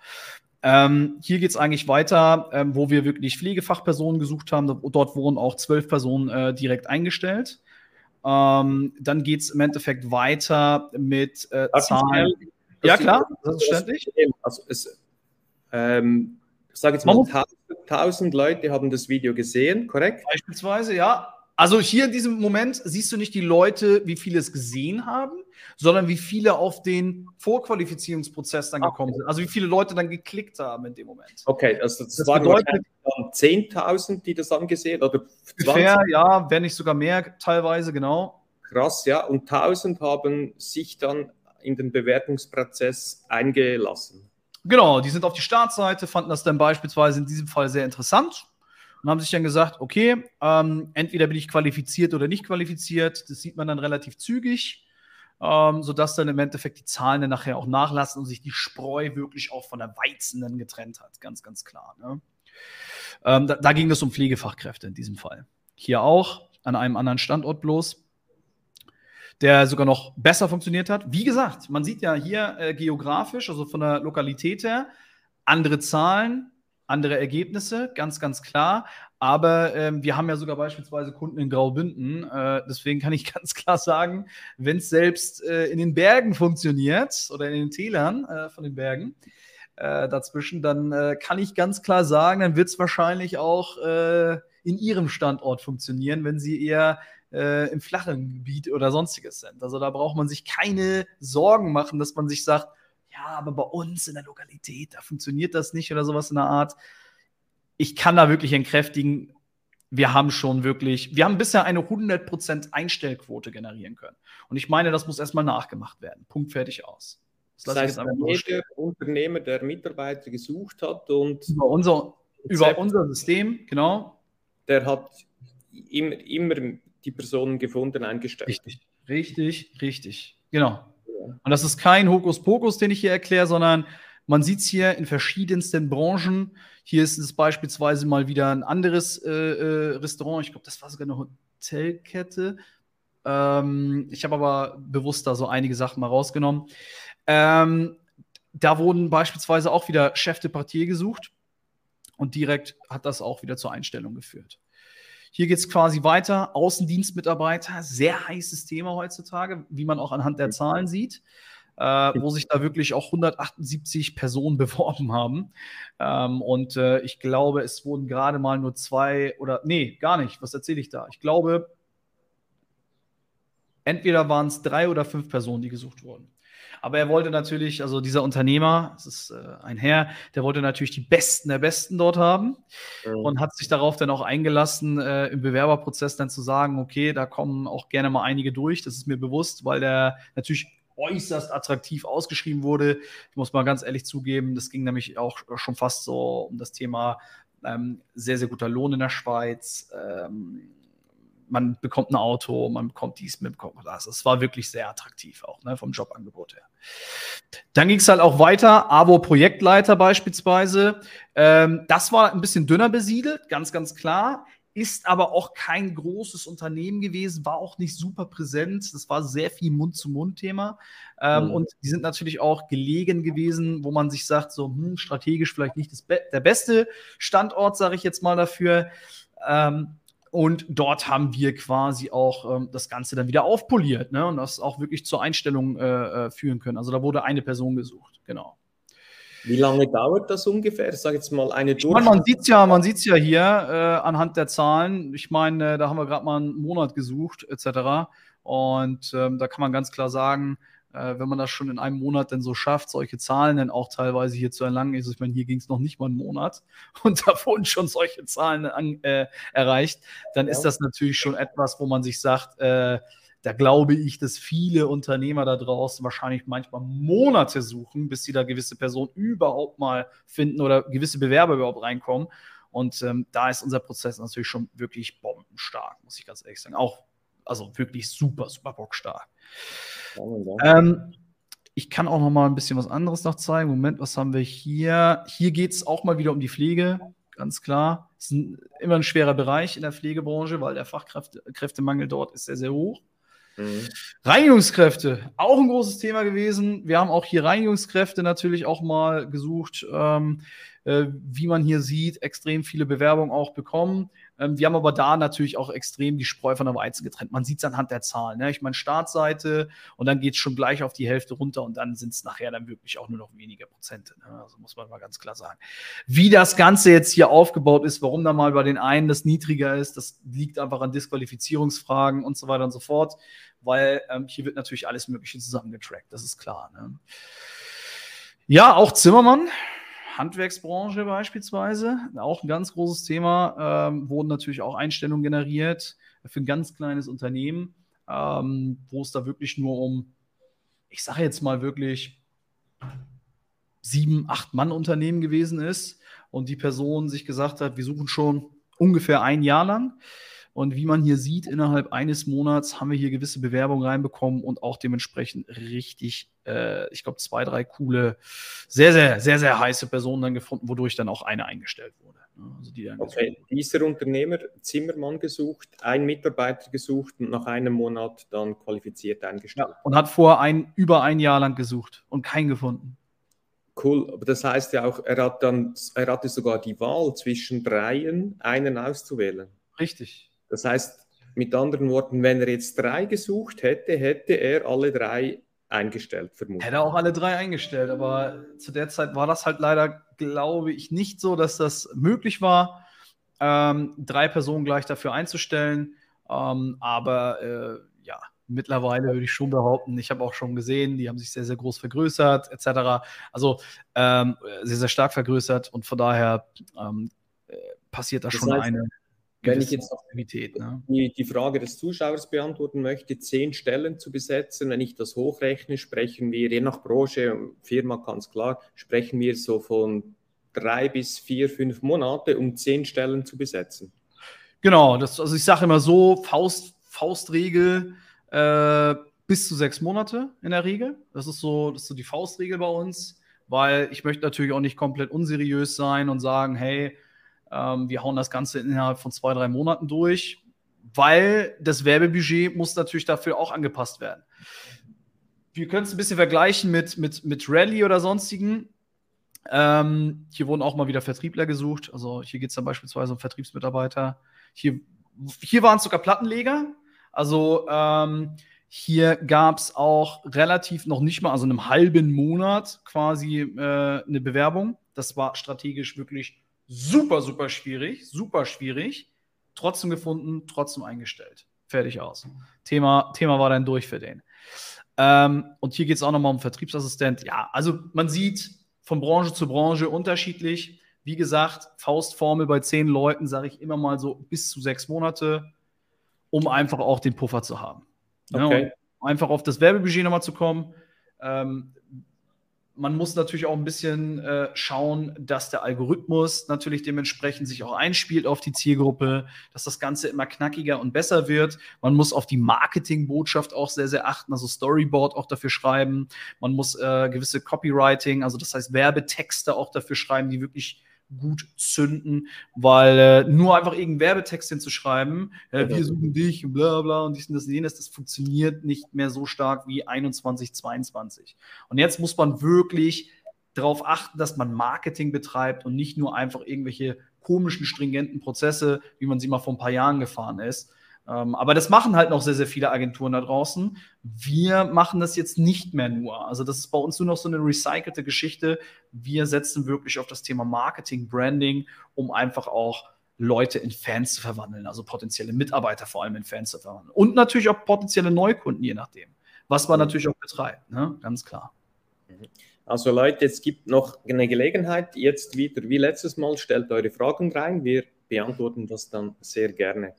Ähm, hier geht es eigentlich weiter, ähm, wo wir wirklich Pflegefachpersonen gesucht haben. Dort wurden auch zwölf Personen äh, direkt eingestellt. Ähm, dann geht es im Endeffekt weiter mit äh, Zahlen. Ja, klar, selbstverständlich. Also es, ähm, ich sage jetzt mal, 1000 Leute haben das Video gesehen, korrekt? Beispielsweise, ja. Also hier in diesem Moment siehst du nicht die Leute, wie viele es gesehen haben, sondern wie viele auf den Vorqualifizierungsprozess dann gekommen sind. Also wie viele Leute dann geklickt haben in dem Moment. Okay, also das, das waren bedeutet 10.000, die das angesehen oder 20? Ungefähr, ja, wenn nicht sogar mehr teilweise, genau. Krass, ja. Und 1000 haben sich dann in den Bewertungsprozess eingelassen. Genau, die sind auf die Startseite, fanden das dann beispielsweise in diesem Fall sehr interessant und haben sich dann gesagt, okay, ähm, entweder bin ich qualifiziert oder nicht qualifiziert. Das sieht man dann relativ zügig, ähm, sodass dann im Endeffekt die Zahlen dann nachher auch nachlassen und sich die Spreu wirklich auch von der Weizen dann getrennt hat. Ganz, ganz klar. Ne? Ähm, da, da ging es um Pflegefachkräfte in diesem Fall. Hier auch, an einem anderen Standort bloß der sogar noch besser funktioniert hat. Wie gesagt, man sieht ja hier äh, geografisch, also von der Lokalität her, andere Zahlen, andere Ergebnisse, ganz, ganz klar. Aber ähm, wir haben ja sogar beispielsweise Kunden in Graubünden. Äh, deswegen kann ich ganz klar sagen, wenn es selbst äh, in den Bergen funktioniert oder in den Tälern äh, von den Bergen äh, dazwischen, dann äh, kann ich ganz klar sagen, dann wird es wahrscheinlich auch äh, in ihrem Standort funktionieren, wenn sie eher im flachen Gebiet oder sonstiges sind. Also da braucht man sich keine Sorgen machen, dass man sich sagt, ja, aber bei uns in der Lokalität, da funktioniert das nicht oder sowas in der Art. Ich kann da wirklich entkräftigen, wir haben schon wirklich, wir haben bisher eine 100% Einstellquote generieren können. Und ich meine, das muss erstmal nachgemacht werden. Punkt, fertig aus. Das, das heißt, jeder Unternehmer, der Mitarbeiter gesucht hat und über unser, über unser System, genau. Der hat immer, immer die Personen gefunden, eingestellt. Richtig, richtig, richtig. Genau. Und das ist kein Hokuspokus, den ich hier erkläre, sondern man sieht es hier in verschiedensten Branchen. Hier ist es beispielsweise mal wieder ein anderes äh, äh, Restaurant. Ich glaube, das war sogar eine Hotelkette. Ähm, ich habe aber bewusst da so einige Sachen mal rausgenommen. Ähm, da wurden beispielsweise auch wieder Chef de Partier gesucht und direkt hat das auch wieder zur Einstellung geführt. Hier geht es quasi weiter. Außendienstmitarbeiter, sehr heißes Thema heutzutage, wie man auch anhand der Zahlen sieht. Äh, wo sich da wirklich auch 178 Personen beworben haben. Ähm, und äh, ich glaube, es wurden gerade mal nur zwei oder nee, gar nicht. Was erzähle ich da? Ich glaube, entweder waren es drei oder fünf Personen, die gesucht wurden. Aber er wollte natürlich, also dieser Unternehmer, das ist äh, ein Herr, der wollte natürlich die Besten der Besten dort haben mhm. und hat sich darauf dann auch eingelassen, äh, im Bewerberprozess dann zu sagen, okay, da kommen auch gerne mal einige durch, das ist mir bewusst, weil der natürlich äußerst attraktiv ausgeschrieben wurde. Ich muss mal ganz ehrlich zugeben, das ging nämlich auch schon fast so um das Thema ähm, sehr, sehr guter Lohn in der Schweiz, ähm, man bekommt ein Auto, man bekommt dies, man bekommt das. Es war wirklich sehr attraktiv auch ne, vom Jobangebot her. Dann ging es halt auch weiter, AWO Projektleiter beispielsweise. Ähm, das war ein bisschen dünner besiedelt, ganz, ganz klar. Ist aber auch kein großes Unternehmen gewesen, war auch nicht super präsent. Das war sehr viel Mund-zu-Mund-Thema. Ähm, mhm. Und die sind natürlich auch gelegen gewesen, wo man sich sagt, so hm, strategisch vielleicht nicht Be der beste Standort, sage ich jetzt mal dafür. Ähm, und dort haben wir quasi auch ähm, das Ganze dann wieder aufpoliert ne? und das auch wirklich zur Einstellung äh, äh führen können. Also da wurde eine Person gesucht, genau. Wie lange dauert das ungefähr? Ich sage jetzt mal eine Durch. Meine, man sieht es ja, ja hier äh, anhand der Zahlen. Ich meine, äh, da haben wir gerade mal einen Monat gesucht, etc. Und ähm, da kann man ganz klar sagen, äh, wenn man das schon in einem Monat dann so schafft, solche Zahlen dann auch teilweise hier zu erlangen. Also ich meine, hier ging es noch nicht mal einen Monat und da wurden schon solche Zahlen an, äh, erreicht, dann ist das natürlich schon etwas, wo man sich sagt, äh, Da glaube ich, dass viele Unternehmer da draußen wahrscheinlich manchmal Monate suchen, bis sie da gewisse Personen überhaupt mal finden oder gewisse Bewerber überhaupt reinkommen. Und ähm, da ist unser Prozess natürlich schon wirklich bombenstark, muss ich ganz ehrlich sagen. Auch, also wirklich super, super bockstark. Ähm, ich kann auch noch mal ein bisschen was anderes noch zeigen. Moment, was haben wir hier? Hier geht es auch mal wieder um die Pflege, ganz klar. Es ist ein, immer ein schwerer Bereich in der Pflegebranche, weil der Fachkräftemangel dort ist sehr, sehr hoch. Mhm. Reinigungskräfte, auch ein großes Thema gewesen. Wir haben auch hier Reinigungskräfte natürlich auch mal gesucht. Ähm, äh, wie man hier sieht, extrem viele Bewerbungen auch bekommen. Ähm, wir haben aber da natürlich auch extrem die Spreu von der Weizen getrennt. Man sieht es anhand der Zahlen. Ne? Ich meine, Startseite und dann geht es schon gleich auf die Hälfte runter und dann sind es nachher dann wirklich auch nur noch weniger Prozente. Ne? Also muss man mal ganz klar sagen. Wie das Ganze jetzt hier aufgebaut ist, warum da mal bei den einen das niedriger ist, das liegt einfach an Disqualifizierungsfragen und so weiter und so fort, weil ähm, hier wird natürlich alles Mögliche zusammengetrackt. Das ist klar. Ne? Ja, auch Zimmermann Handwerksbranche beispielsweise, auch ein ganz großes Thema, ähm, wurden natürlich auch Einstellungen generiert für ein ganz kleines Unternehmen, ähm, wo es da wirklich nur um, ich sage jetzt mal wirklich, sieben, acht Mann Unternehmen gewesen ist und die Person sich gesagt hat, wir suchen schon ungefähr ein Jahr lang. Und wie man hier sieht, innerhalb eines Monats haben wir hier gewisse Bewerbungen reinbekommen und auch dementsprechend richtig, äh, ich glaube, zwei, drei coole, sehr, sehr, sehr, sehr heiße Personen dann gefunden, wodurch dann auch eine eingestellt wurde. Ne? Also die okay, dieser Unternehmer, Zimmermann gesucht, ein Mitarbeiter gesucht und nach einem Monat dann qualifiziert eingestellt. Ja, und hat vor ein, über ein Jahr lang gesucht und keinen gefunden. Cool, aber das heißt ja auch, er hat dann, er hatte sogar die Wahl zwischen dreien, einen auszuwählen. Richtig. Das heißt, mit anderen Worten, wenn er jetzt drei gesucht hätte, hätte er alle drei eingestellt, vermutlich. Hätte auch alle drei eingestellt, aber zu der Zeit war das halt leider, glaube ich, nicht so, dass das möglich war, ähm, drei Personen gleich dafür einzustellen. Ähm, aber äh, ja, mittlerweile würde ich schon behaupten, ich habe auch schon gesehen, die haben sich sehr, sehr groß vergrößert, etc. Also ähm, sehr, sehr stark vergrößert und von daher ähm, äh, passiert da das schon heißt, eine. Wenn ich jetzt ne? die, die, Frage des Zuschauers beantworten möchte, zehn Stellen zu besetzen, wenn ich das hochrechne, sprechen wir je nach Branche, Firma ganz klar, sprechen wir so von drei bis vier, fünf Monate, um zehn Stellen zu besetzen. Genau, das, also ich sage immer so, Faust, Faustregel äh, bis zu sechs Monate in der Regel. Das ist, so, das ist so die Faustregel bei uns, weil ich möchte natürlich auch nicht komplett unseriös sein und sagen, hey, ähm, wir hauen das Ganze innerhalb von zwei, drei Monaten durch, weil das Werbebudget muss natürlich dafür auch angepasst werden. Wir können es ein bisschen vergleichen mit, mit, mit Rally oder sonstigen. Ähm, hier wurden auch mal wieder Vertriebler gesucht. Also hier geht es dann beispielsweise um Vertriebsmitarbeiter. Hier, hier waren es sogar Plattenleger. Also ähm, hier gab es auch relativ noch nicht mal, also einem halben Monat quasi äh, eine Bewerbung. Das war strategisch wirklich super, super schwierig, super schwierig. Trotzdem gefunden, trotzdem eingestellt. Fertig aus. Thema, Thema war dann durch für den. Ähm, und hier geht es auch nochmal um Vertriebsassistent. Ja, also man sieht von Branche zu Branche unterschiedlich. Wie gesagt, Faustformel bei zehn Leuten sage ich immer mal so bis zu sechs Monate, um einfach auch den Puffer zu haben. Okay. Ja, um einfach auf das Werbebudget nochmal zu kommen. Ähm, man muss natürlich auch ein bisschen äh, schauen, dass der Algorithmus natürlich dementsprechend sich auch einspielt auf die Zielgruppe, dass das Ganze immer knackiger und besser wird. Man muss auf die Marketingbotschaft auch sehr, sehr achten, also Storyboard auch dafür schreiben. Man muss äh, gewisse Copywriting, also das heißt Werbetexte auch dafür schreiben, die wirklich gut zünden, weil äh, nur einfach irgendeinen Werbetext hinzuschreiben, äh, wir suchen dich und bla bla und dies und das und jenes, das funktioniert nicht mehr so stark wie 21, 22. Und jetzt muss man wirklich darauf achten, dass man Marketing betreibt und nicht nur einfach irgendwelche komischen, stringenten Prozesse, wie man sie mal vor ein paar Jahren gefahren ist. Ähm, aber das machen halt noch sehr, sehr viele Agenturen da draußen. Wir machen das jetzt nicht mehr nur. Also das ist bei uns nur noch so eine recycelte Geschichte. Wir setzen wirklich auf das Thema Marketing, Branding, um einfach auch Leute in Fans zu verwandeln, also potenzielle Mitarbeiter vor allem in Fans zu verwandeln. Und natürlich auch potenzielle Neukunden, je nachdem. Was man natürlich auch betreibt, ne? ganz klar. Also Leute, es gibt noch eine Gelegenheit, jetzt wieder wie letztes Mal, stellt eure Fragen rein, wir beantworten das dann sehr gerne.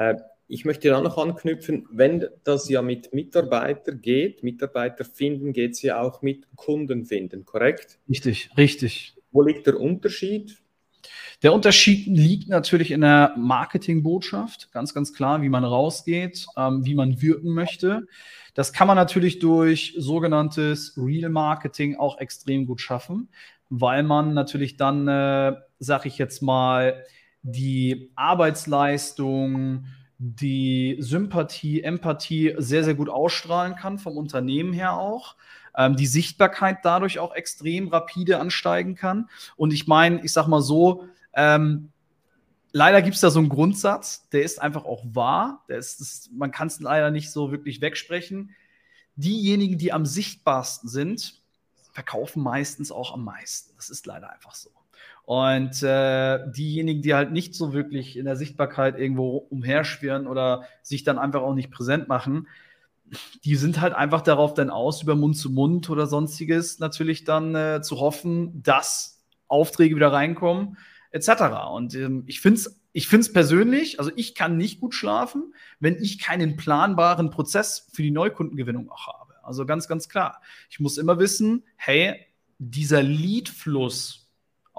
Äh, ich möchte da noch anknüpfen, wenn das ja mit Mitarbeiter geht, Mitarbeiter finden, geht es ja auch mit Kunden finden, korrekt? Richtig, richtig. Wo liegt der Unterschied? Der Unterschied liegt natürlich in der Marketingbotschaft, ganz, ganz klar, wie man rausgeht, ähm, wie man wirken möchte. Das kann man natürlich durch sogenanntes Real Marketing auch extrem gut schaffen, weil man natürlich dann, äh, sag ich jetzt mal, die Arbeitsleistung, die Sympathie, Empathie sehr, sehr gut ausstrahlen kann, vom Unternehmen her auch. Ähm, die Sichtbarkeit dadurch auch extrem rapide ansteigen kann. Und ich meine, ich sag mal so, ähm, leider gibt es da so einen Grundsatz, der ist einfach auch wahr. Ist, das, man kann es leider nicht so wirklich wegsprechen. Diejenigen, die am sichtbarsten sind, verkaufen meistens auch am meisten. Das ist leider einfach so. Und äh, diejenigen, die halt nicht so wirklich in der Sichtbarkeit irgendwo umherschwirren oder sich dann einfach auch nicht präsent machen, die sind halt einfach darauf dann aus, über Mund zu Mund oder sonstiges natürlich dann äh, zu hoffen, dass Aufträge wieder reinkommen, etc. Und ähm, ich finde es ich find's persönlich, also ich kann nicht gut schlafen, wenn ich keinen planbaren Prozess für die Neukundengewinnung auch habe. Also ganz, ganz klar. Ich muss immer wissen, hey, dieser Leadfluss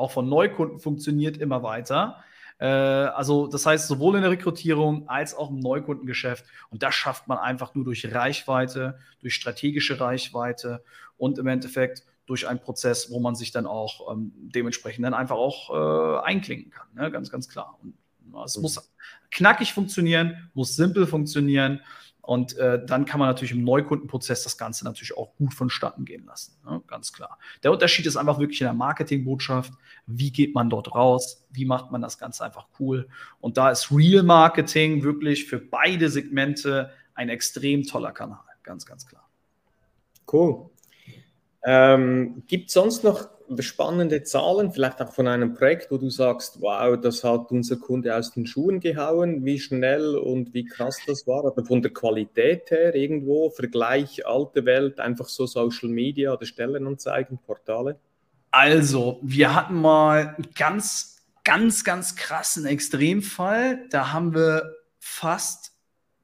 auch von Neukunden funktioniert immer weiter. Äh, also das heißt, sowohl in der Rekrutierung als auch im Neukundengeschäft. Und das schafft man einfach nur durch Reichweite, durch strategische Reichweite und im Endeffekt durch einen Prozess, wo man sich dann auch ähm, dementsprechend dann einfach auch äh, einklinken kann. Ne? Ganz, ganz klar. Und es mhm. muss knackig funktionieren, muss simpel funktionieren. Und äh, dann kann man natürlich im Neukundenprozess das Ganze natürlich auch gut vonstatten gehen lassen. Ne? Ganz klar. Der Unterschied ist einfach wirklich in der Marketingbotschaft. Wie geht man dort raus? Wie macht man das Ganze einfach cool? Und da ist Real Marketing wirklich für beide Segmente ein extrem toller Kanal. Ganz, ganz klar. Cool. Ähm, Gibt es sonst noch spannende Zahlen, vielleicht auch von einem Projekt, wo du sagst, wow, das hat unser Kunde aus den Schuhen gehauen, wie schnell und wie krass das war, oder von der Qualität her irgendwo, Vergleich alte Welt, einfach so Social Media oder Stellenanzeigen, Portale? Also, wir hatten mal ganz, ganz, ganz krassen Extremfall. Da haben wir fast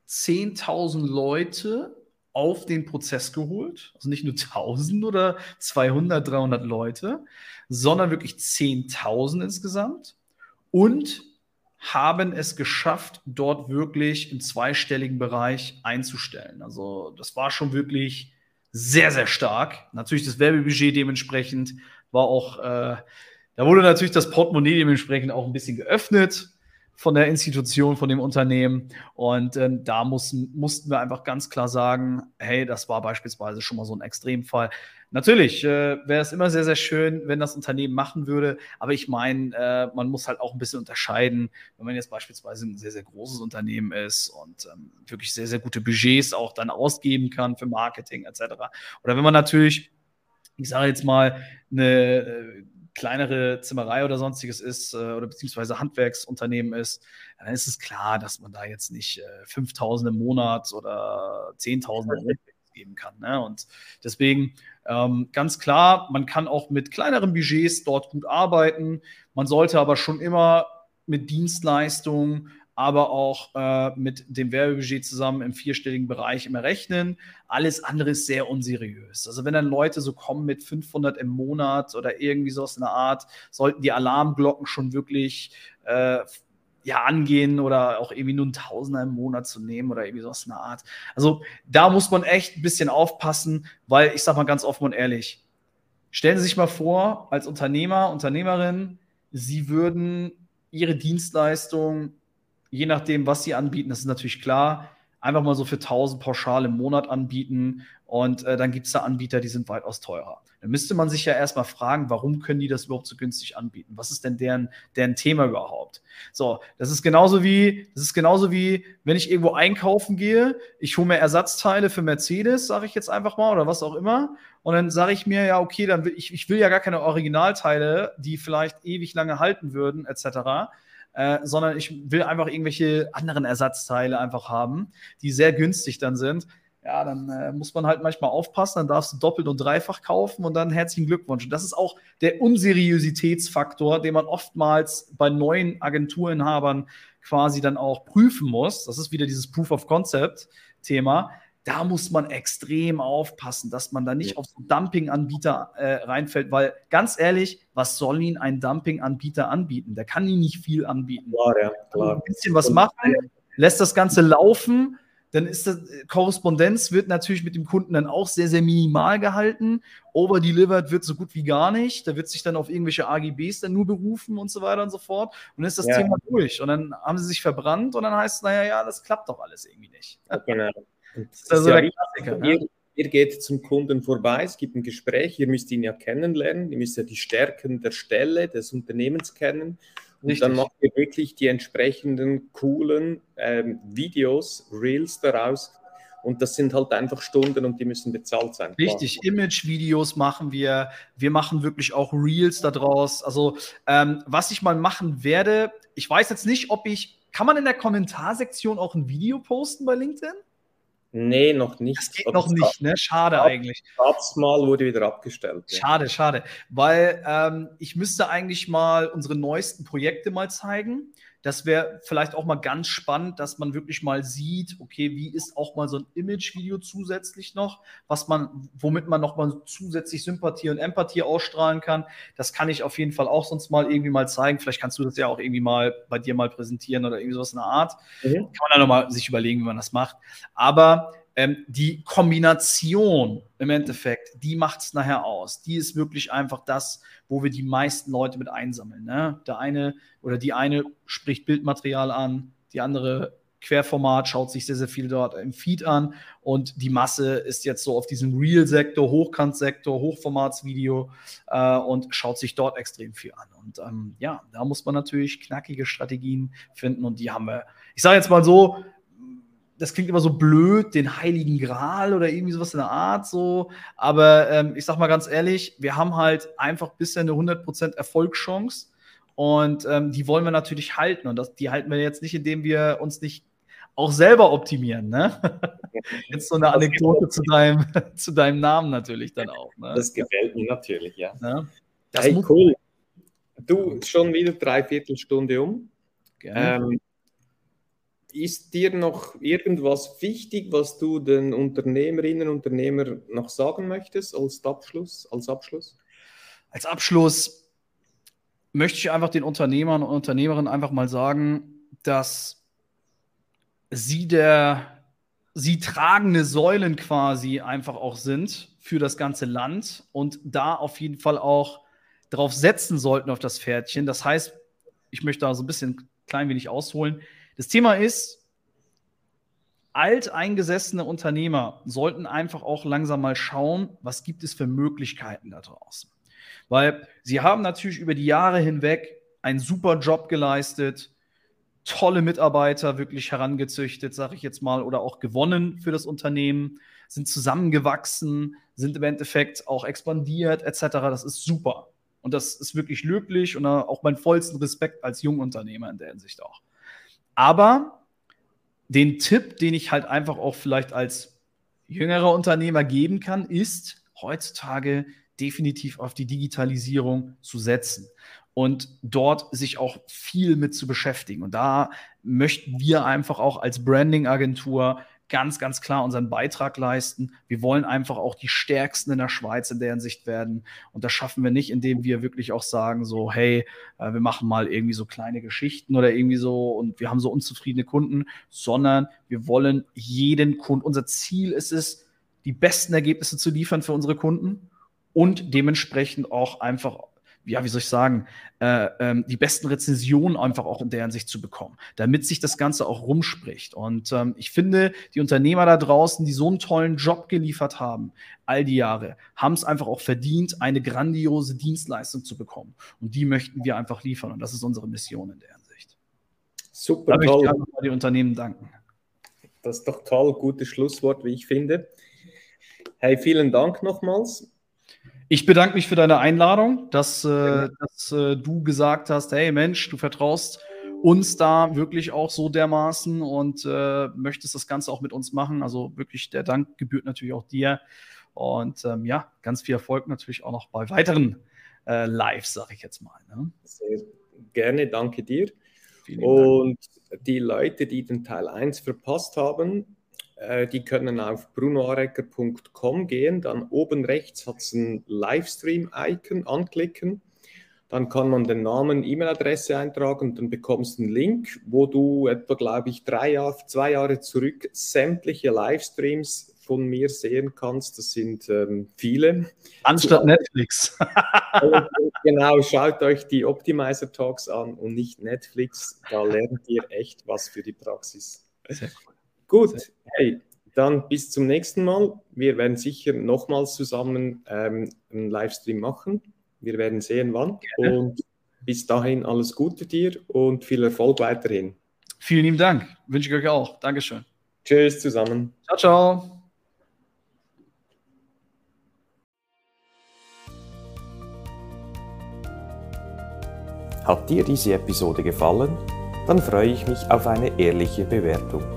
10.000 Leute auf den Prozess geholt. Also nicht nur 1000 oder 200, 300 Leute, sondern wirklich 10.000 insgesamt und haben es geschafft, dort wirklich im zweistelligen Bereich einzustellen. Also das war schon wirklich sehr, sehr stark. Natürlich das Werbebudget dementsprechend war auch, äh, da wurde natürlich das Portemonnaie dementsprechend auch ein bisschen geöffnet von der Institution, von dem Unternehmen. Und äh, da mussten, mussten wir einfach ganz klar sagen, hey, das war beispielsweise schon mal so ein Extremfall. Natürlich äh, wäre es immer sehr, sehr schön, wenn das Unternehmen machen würde. Aber ich meine, äh, man muss halt auch ein bisschen unterscheiden, wenn man jetzt beispielsweise ein sehr, sehr großes Unternehmen ist und ähm, wirklich sehr, sehr gute Budgets auch dann ausgeben kann für Marketing etc. Oder wenn man natürlich, ich sage jetzt mal, eine äh, kleinere Zimmerei oder sonstiges ist äh, oder beziehungsweise Handwerksunternehmen ist, dann ist es klar, dass man da jetzt nicht äh, 5000 im Monat oder 10.000 geben kann. Ne? Und deswegen ähm, ganz klar, man kann auch mit kleineren Budgets dort gut arbeiten. Man sollte aber schon immer mit Dienstleistungen aber auch äh, mit dem Werbebudget zusammen im vierstelligen Bereich immer rechnen. Alles andere ist sehr unseriös. Also wenn dann Leute so kommen mit 500 im Monat oder irgendwie so aus einer Art, sollten die Alarmglocken schon wirklich äh, ja, angehen oder auch irgendwie nur ein Tausender im Monat zu nehmen oder irgendwie so aus einer Art. Also da muss man echt ein bisschen aufpassen, weil ich sage mal ganz offen und ehrlich, stellen Sie sich mal vor, als Unternehmer, Unternehmerin, Sie würden Ihre Dienstleistung je nachdem, was sie anbieten, das ist natürlich klar, einfach mal so für 1000 pauschal im Monat anbieten und äh, dann gibt es da Anbieter, die sind weitaus teurer. Dann müsste man sich ja erstmal fragen, warum können die das überhaupt so günstig anbieten? Was ist denn deren, deren Thema überhaupt? So, das ist genauso wie, das ist genauso wie, wenn ich irgendwo einkaufen gehe, ich hole mir Ersatzteile für Mercedes, sage ich jetzt einfach mal, oder was auch immer. Und dann sage ich mir, ja, okay, dann will ich, ich will ja gar keine Originalteile, die vielleicht ewig lange halten würden, etc äh, sondern ich will einfach irgendwelche anderen Ersatzteile einfach haben, die sehr günstig dann sind. Ja, dann äh, muss man halt manchmal aufpassen, dann darfst du doppelt und dreifach kaufen und dann herzlichen Glückwunsch. Und das ist auch der Unseriositätsfaktor, den man oftmals bei neuen Agenturinhabern quasi dann auch prüfen muss, das ist wieder dieses Proof of Concept Thema, da muss man extrem aufpassen, dass man da nicht ja. auf so Dumping-Anbieter äh, reinfällt, weil ganz ehrlich, was soll ihn ein Dumping-Anbieter anbieten? Der kann ihn nicht viel anbieten. Klar, ja, klar. Ein bisschen was machen, lässt das Ganze laufen, dann ist das Korrespondenz wird natürlich mit dem Kunden dann auch sehr, sehr minimal gehalten. Overdelivered wird so gut wie gar nicht. Da wird sich dann auf irgendwelche AGBs dann nur berufen und so weiter und so fort. Und dann ist das ja. Thema durch. Und dann haben sie sich verbrannt und dann heißt es, naja, ja, das klappt doch alles irgendwie nicht. Genau. Das ist also ja der Klassiker. Ne? Ihr, ihr, geht zum Kunden vorbei, es gibt ein Gespräch, ihr müsst ihn ja kennenlernen, ihr müsst ja die Stärken der Stelle, des Unternehmens kennen. Und Richtig. dann macht ihr wirklich die entsprechenden coolen ähm, Videos, Reels daraus. Und das sind halt einfach Stunden und die müssen bezahlt sein. Richtig, Image-Videos machen wir. Wir machen wirklich auch Reels daraus. Also, ähm, was ich mal machen werde, ich weiß jetzt nicht, ob ich, kann man in der Kommentarsektion auch ein Video posten bei LinkedIn? Nee, noch nicht. Das geht noch nicht, ne? Schade eigentlich. Mal wurde wieder abgestellt. Ja. Schade, schade. Weil ähm, ich müsste eigentlich mal unsere neuesten Projekte mal zeigen. Das wäre vielleicht auch mal ganz spannend, dass man wirklich mal sieht, okay, wie ist auch mal so ein Image-Video zusätzlich noch, was man, womit man noch mal zusätzlich Sympathie und Empathie ausstrahlen kann. Das kann ich auf jeden Fall auch sonst mal irgendwie mal zeigen. Vielleicht kannst du das ja auch irgendwie mal bei dir mal präsentieren oder irgendwie sowas in der Art. Mhm. Kann man dann nochmal sich überlegen, wie man das macht. Aber ähm, die Kombination im Endeffekt, die macht es nachher aus. Die ist wirklich einfach das, wo wir die meisten Leute mit einsammeln. Ne? Der eine oder die eine spricht Bildmaterial an, die andere Querformat, schaut sich sehr, sehr viel dort im Feed an und die Masse ist jetzt so auf diesem Real-Sektor, Hochkant-Sektor, Hochformatsvideo äh, und schaut sich dort extrem viel an. Und ähm, ja, da muss man natürlich knackige Strategien finden und die haben wir. Ich sage jetzt mal so, das klingt immer so blöd, den Heiligen Gral oder irgendwie sowas in der Art so. Aber ähm, ich sag mal ganz ehrlich, wir haben halt einfach bisher eine 100% Erfolgschance und ähm, die wollen wir natürlich halten. Und das, die halten wir jetzt nicht, indem wir uns nicht auch selber optimieren. Ne? Jetzt so eine Anekdote zu deinem, zu deinem Namen natürlich dann auch. Ne? Das gefällt mir natürlich, ja. Ne? Hey, cool. Du, schon wieder dreiviertel Stunde um. Ähm, ist dir noch irgendwas wichtig, was du den Unternehmerinnen und Unternehmern noch sagen möchtest als Abschluss? Als Abschluss, als Abschluss möchte ich einfach den Unternehmern und Unternehmerinnen einfach mal sagen, dass sie der sie tragende Säulen quasi einfach auch sind für das ganze Land und da auf jeden Fall auch drauf setzen sollten auf das Pferdchen. Das heißt, ich möchte da so ein bisschen klein wenig ausholen. Das Thema ist, alteingesessene Unternehmer sollten einfach auch langsam mal schauen, was gibt es für Möglichkeiten da draußen. Weil sie haben natürlich über die Jahre hinweg einen super Job geleistet, tolle Mitarbeiter wirklich herangezüchtet, sage ich jetzt mal, oder auch gewonnen für das Unternehmen, sind zusammengewachsen, sind im Endeffekt auch expandiert etc. Das ist super. Und das ist wirklich löblich und auch mein vollsten Respekt als Jungunternehmer in der Hinsicht auch. Aber den Tipp, den ich halt einfach auch vielleicht als jüngerer Unternehmer geben kann, ist heutzutage definitiv auf die Digitalisierung zu setzen und dort sich auch viel mit zu beschäftigen. Und da möchten wir einfach auch als Branding-Agentur ganz, ganz klar unseren Beitrag leisten. Wir wollen einfach auch die Stärksten in der Schweiz in der Hinsicht werden. Und das schaffen wir nicht, indem wir wirklich auch sagen, so, hey, äh, wir machen mal irgendwie so kleine Geschichten oder irgendwie so und wir haben so unzufriedene Kunden, sondern wir wollen jeden Kunden, unser Ziel ist es, die besten Ergebnisse zu liefern für unsere Kunden und dementsprechend auch einfach ja, wie soll ich sagen, äh, ähm, die besten Rezensionen einfach auch in der Hinsicht zu bekommen, damit sich das Ganze auch rumspricht. Und ähm, ich finde, die Unternehmer da draußen, die so einen tollen Job geliefert haben, all die Jahre, haben es einfach auch verdient, eine grandiose Dienstleistung zu bekommen. Und die möchten wir einfach liefern. Und das ist unsere Mission in der Hinsicht. Super, da möchte ich die Unternehmen danken. Das ist doch toll, gutes Schlusswort, wie ich finde. Hey, vielen Dank nochmals. Ich bedanke mich für deine Einladung, dass, äh, dass äh, du gesagt hast, hey Mensch, du vertraust uns da wirklich auch so dermaßen und äh, möchtest das Ganze auch mit uns machen. Also wirklich der Dank gebührt natürlich auch dir. Und ähm, ja, ganz viel Erfolg natürlich auch noch bei weiteren äh, Lives, sage ich jetzt mal. Ne? Sehr gerne, danke dir. Und die Leute, die den Teil 1 verpasst haben, die können auf brunoarecker.com gehen, dann oben rechts hat es ein Livestream-Icon, anklicken. Dann kann man den Namen, E-Mail-Adresse eintragen und dann bekommst du einen Link, wo du etwa, glaube ich, drei Jahre, zwei Jahre zurück sämtliche Livestreams von mir sehen kannst. Das sind ähm, viele. Anstatt Netflix. genau, schaut euch die Optimizer Talks an und nicht Netflix. Da lernt ihr echt was für die Praxis. Sehr cool. Gut, hey, dann bis zum nächsten Mal. Wir werden sicher nochmals zusammen ähm, einen Livestream machen. Wir werden sehen, wann. Gerne. Und bis dahin alles Gute dir und viel Erfolg weiterhin. Vielen lieben Dank. Wünsche ich euch auch. Dankeschön. Tschüss zusammen. Ciao, ciao. Hat dir diese Episode gefallen? Dann freue ich mich auf eine ehrliche Bewertung.